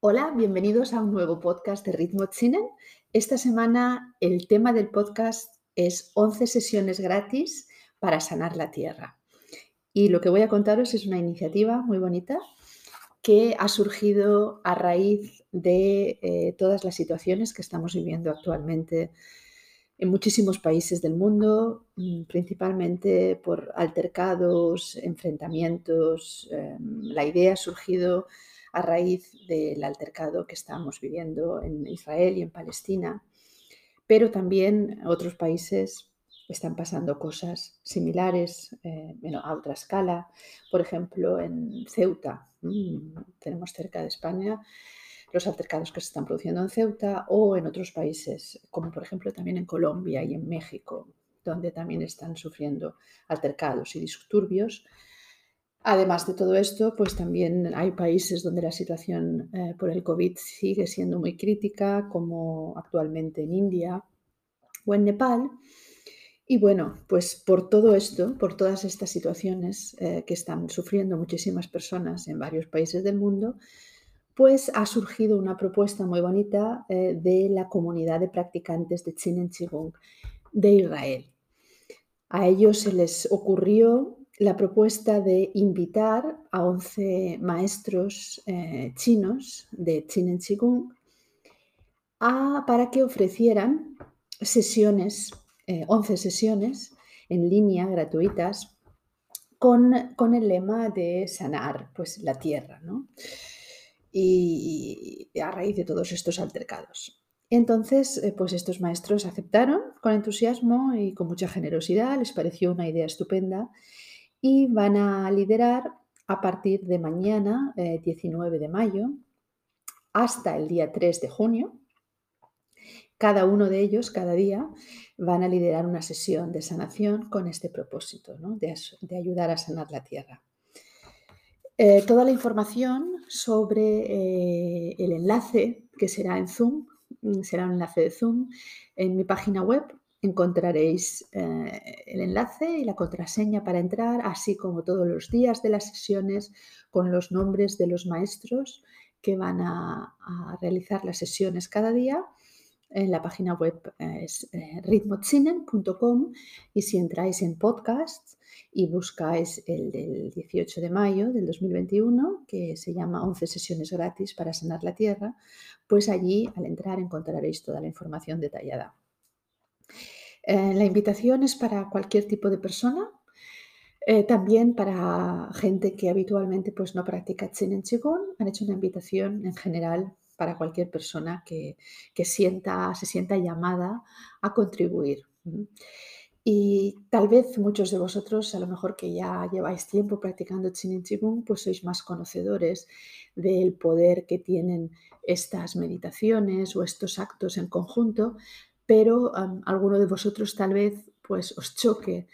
Hola, bienvenidos a un nuevo podcast de Ritmo Chinen. Esta semana el tema del podcast es 11 sesiones gratis para sanar la tierra. Y lo que voy a contaros es una iniciativa muy bonita que ha surgido a raíz de eh, todas las situaciones que estamos viviendo actualmente en muchísimos países del mundo, mm, principalmente por altercados, enfrentamientos. Em, la idea ha surgido a raíz del altercado que estamos viviendo en Israel y en Palestina, pero también otros países están pasando cosas similares eh, a otra escala. Por ejemplo, en Ceuta, mm, tenemos cerca de España los altercados que se están produciendo en Ceuta o en otros países, como por ejemplo también en Colombia y en México, donde también están sufriendo altercados y disturbios Además de todo esto, pues también hay países donde la situación eh, por el COVID sigue siendo muy crítica, como actualmente en India o en Nepal. Y bueno, pues por todo esto, por todas estas situaciones eh, que están sufriendo muchísimas personas en varios países del mundo, pues ha surgido una propuesta muy bonita eh, de la comunidad de practicantes de Chin Chigung de Israel. A ellos se les ocurrió la propuesta de invitar a 11 maestros eh, chinos de Chinen Qigong para que ofrecieran sesiones, 11 eh, sesiones en línea gratuitas con, el lema de sanar pues, la tierra, y, a raíz de todos estos altercados. Entonces, eh, pues estos maestros aceptaron con entusiasmo y con mucha generosidad, les pareció una idea estupenda y van a liderar a partir de mañana, 19 eh, de mayo, hasta el día 3 de junio. Cada uno de ellos, cada día, van a liderar una sesión de sanación con este propósito, de, ayudar a sanar la tierra. Eh, toda la información sobre eh, el enlace que será en Zoom, mm, será un enlace de Zoom en mi página web encontraréis eh, el enlace y la contraseña para entrar, así como todos los días de las sesiones con los nombres de los maestros que van a, realizar las sesiones cada día. En la página web es eh, y si entráis en podcast y buscáis el del 18 de mayo del 2021, que se llama 11 sesiones gratis para sanar la tierra, pues allí al entrar encontraréis toda la información detallada. Eh, la invitación es para cualquier tipo de persona, eh, también para gente que habitualmente pues, no practica Chen en Qigong. Han hecho una invitación en general para cualquier persona que, sienta, se sienta llamada a contribuir. Y tal vez muchos de vosotros, a lo mejor que ya lleváis tiempo practicando Chin en Qigong, pues sois más conocedores del poder que tienen estas meditaciones o estos actos en conjunto, pero alguno de vosotros tal vez pues os choque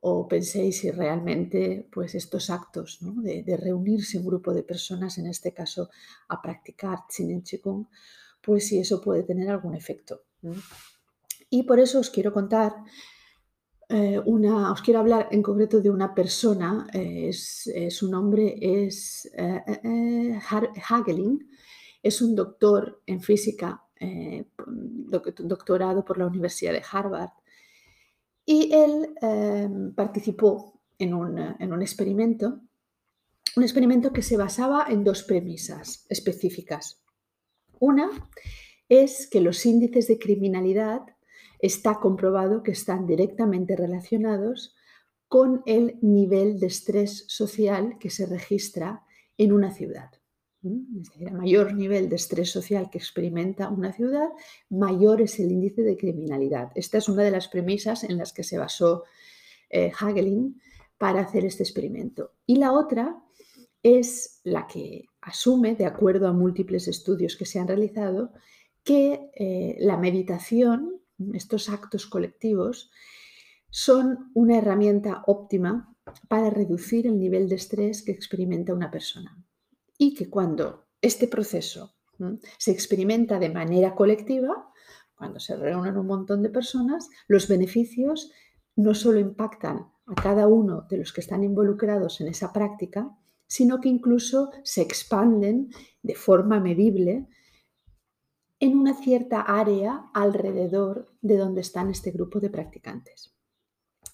o penséis si realmente pues estos actos de, reunirse un grupo de personas, en este caso a practicar Chin Qigong, pues si eso puede tener algún efecto. Y por eso os quiero contar eh, una, os quiero hablar en concreto de una persona, su nombre es eh, eh, Hagelin, es un doctor en física eh, doctorado por la Universidad de Harvard. Y él em, participó en un, en un experimento, un experimento que se basaba en dos premisas específicas. Una es que los índices de criminalidad está comprobado que están directamente relacionados con el nivel de estrés social que se registra en una ciudad. A mayor nivel de estrés social que experimenta una ciudad, mayor es el índice de criminalidad. Esta es una de las premisas en las que se basó eh, Hagelin para hacer este experimento. Y la otra es la que asume, de acuerdo a múltiples estudios que se han realizado, que eh, la meditación, estos actos colectivos, son una herramienta óptima para reducir el nivel de estrés que experimenta una persona y que cuando este proceso se experimenta de manera colectiva, cuando se reúnen un montón de personas, los beneficios no solo impactan a cada uno de los que están involucrados en esa práctica, sino que incluso se expanden de forma medible en una cierta área alrededor de donde están este grupo de practicantes.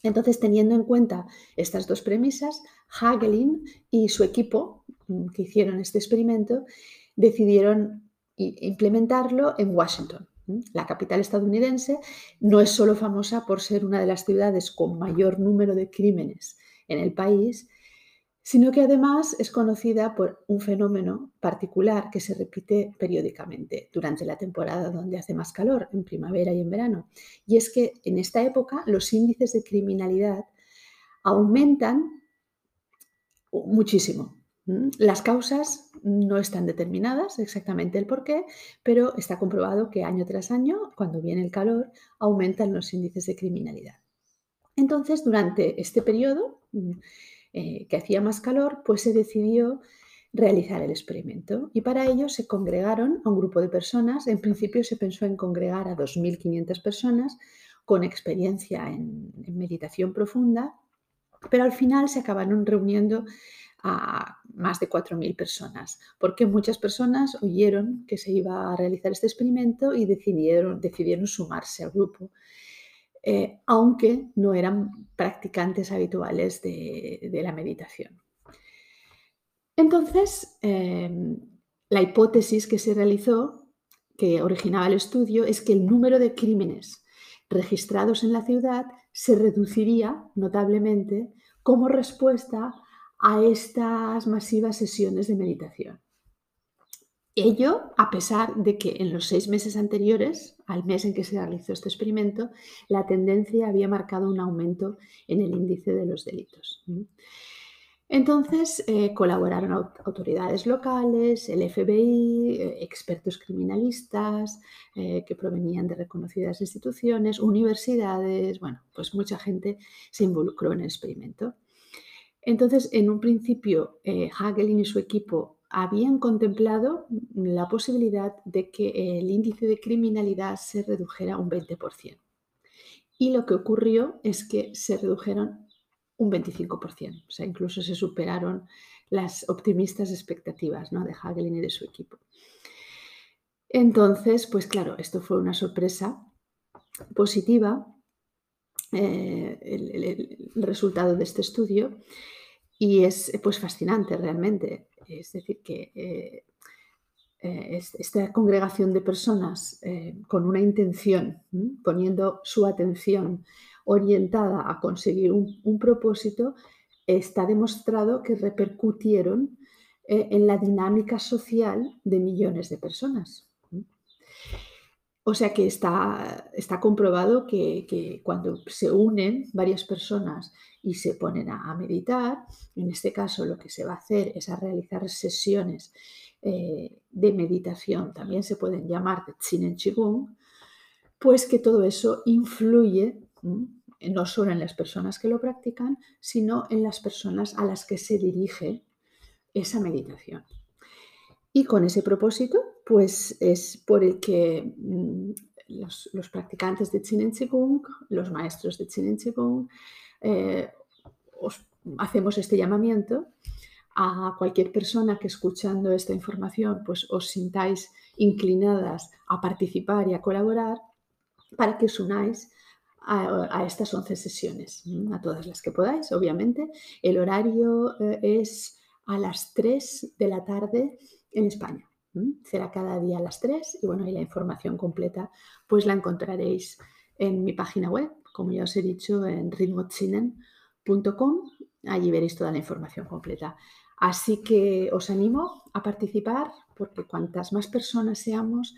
Entonces, teniendo en cuenta estas dos premisas, Hagelin y su equipo que hicieron este experimento decidieron implementarlo en Washington. La capital estadounidense no es solo famosa por ser una de las ciudades con mayor número de crímenes en el país, sino que además es conocida por un fenómeno particular que se repite periódicamente durante la temporada donde hace más calor, en primavera y en verano. Y es que en esta época los índices de criminalidad aumentan muchísimo. Las causas no están determinadas exactamente el por qué, pero está comprobado que año tras año, cuando viene el calor, aumentan los índices de criminalidad. Entonces, durante este periodo, eh, que hacía más calor, pues se decidió realizar el experimento. Y para ello se congregaron a un grupo de personas. En principio se pensó en congregar a 2.500 personas con experiencia en, meditación profunda, pero al final se acabaron reuniendo a más de 4.000 personas, porque muchas personas oyeron que se iba a realizar este experimento y decidieron, decidieron sumarse al grupo. Eh, aunque no eran practicantes habituales de, la meditación. Entonces, em, la hipótesis que se realizó, que originaba el estudio, es que el número de crímenes registrados en la ciudad se reduciría notablemente como respuesta a estas masivas sesiones de meditación. Ello a pesar de que en los seis meses anteriores, al mes en que se realizó este experimento, la tendencia había marcado un aumento en el índice de los delitos. Entonces eh, colaboraron autoridades locales, el FBI, eh, expertos criminalistas eh, que provenían de reconocidas instituciones, universidades, bueno, pues mucha gente se involucró en el experimento. Entonces, en un principio, Hagelin y su equipo habían contemplado la posibilidad de que el índice de criminalidad se redujera un 20%. Y lo que ocurrió es que se redujeron un 25%, o sea, incluso se superaron las optimistas expectativas ¿no? de Hagelin y de su equipo. Entonces, pues claro, esto fue una sorpresa positiva, eh, el, resultado de este estudio, y es pues fascinante realmente. Es decir, que eh, eh, esta congregación de personas eh, con una intención, poniendo su atención orientada a conseguir un, propósito, está demostrado que repercutieron en la dinámica social de millones de personas. O sea que está, está comprobado que, cuando se unen varias personas y se ponen a, meditar, en este caso lo que se va a hacer es a realizar sesiones eh, de meditación, también se pueden llamar de Tsinen Chigung, pues que todo eso influye no solo en las personas que lo practican, sino en las personas a las que se dirige esa meditación. Y con ese propósito, pues es por el que mm, los, practicantes de Chinen Chigung, los maestros de Chinen Chigung, eh, hacemos este llamamiento a cualquier persona que escuchando esta información pues os sintáis inclinadas a participar y a colaborar para que os unáis a, estas 11 sesiones, a todas las que podáis, obviamente. El horario eh, es a las 3 de la tarde en España. Será cada día a las 3 y bueno, y la información completa pues la encontraréis en mi página web, como ya os he dicho, en ritmochinen.com. Allí veréis toda la información completa. Así que os animo a participar porque cuantas más personas seamos,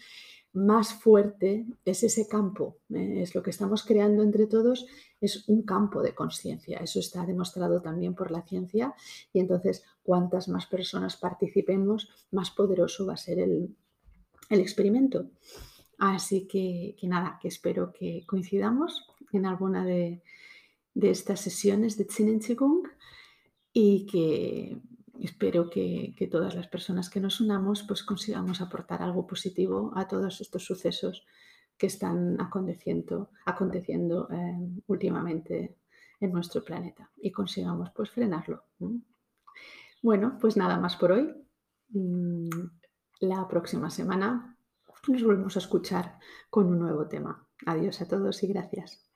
más fuerte es ese campo, ¿eh? es lo que estamos creando entre todos, es un campo de conciencia. Eso está demostrado también por la ciencia y entonces cuantas más personas participemos, más poderoso va a ser el, experimento. Así que, nada, que espero que coincidamos en alguna de, estas sesiones de Tsinen Chigung y que espero que, todas las personas que nos unamos pues consigamos aportar algo positivo a todos estos sucesos que están aconteciendo, em, últimamente en nuestro planeta y consigamos pues frenarlo. Bueno, pues nada más por hoy. Mm, la próxima semana nos volvemos a escuchar con un nuevo tema. Adiós a todos y gracias.